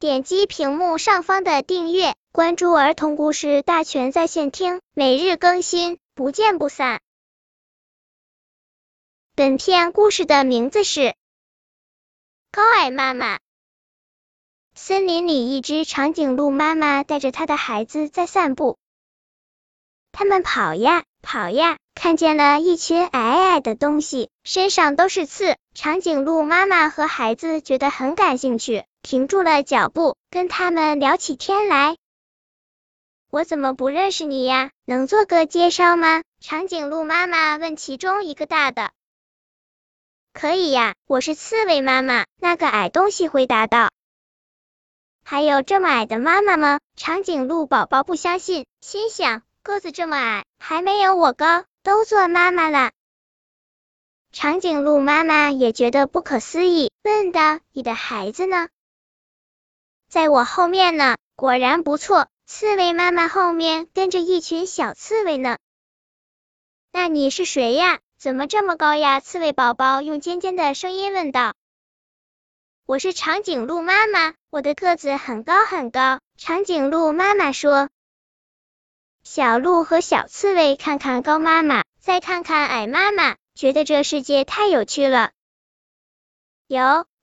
点击屏幕上方的订阅，关注儿童故事大全在线听，每日更新，不见不散。本片故事的名字是《高矮妈妈》。森林里，一只长颈鹿妈妈带着她的孩子在散步，他们跑呀跑呀。看见了一群矮矮的东西，身上都是刺。长颈鹿妈妈和孩子觉得很感兴趣，停住了脚步，跟他们聊起天来。我怎么不认识你呀？能做个介绍吗？长颈鹿妈妈问其中一个大的。可以呀，我是刺猬妈妈。那个矮东西回答道。还有这么矮的妈妈吗？长颈鹿宝宝不相信，心想个子这么矮，还没有我高。都做妈妈了，长颈鹿妈妈也觉得不可思议，问道：“你的孩子呢？”在我后面呢。果然不错，刺猬妈妈后面跟着一群小刺猬呢。那你是谁呀？怎么这么高呀？刺猬宝宝用尖尖的声音问道。我是长颈鹿妈妈，我的个子很高很高。长颈鹿妈妈说。小鹿和小刺猬看看高妈妈，再看看矮妈妈，觉得这世界太有趣了。有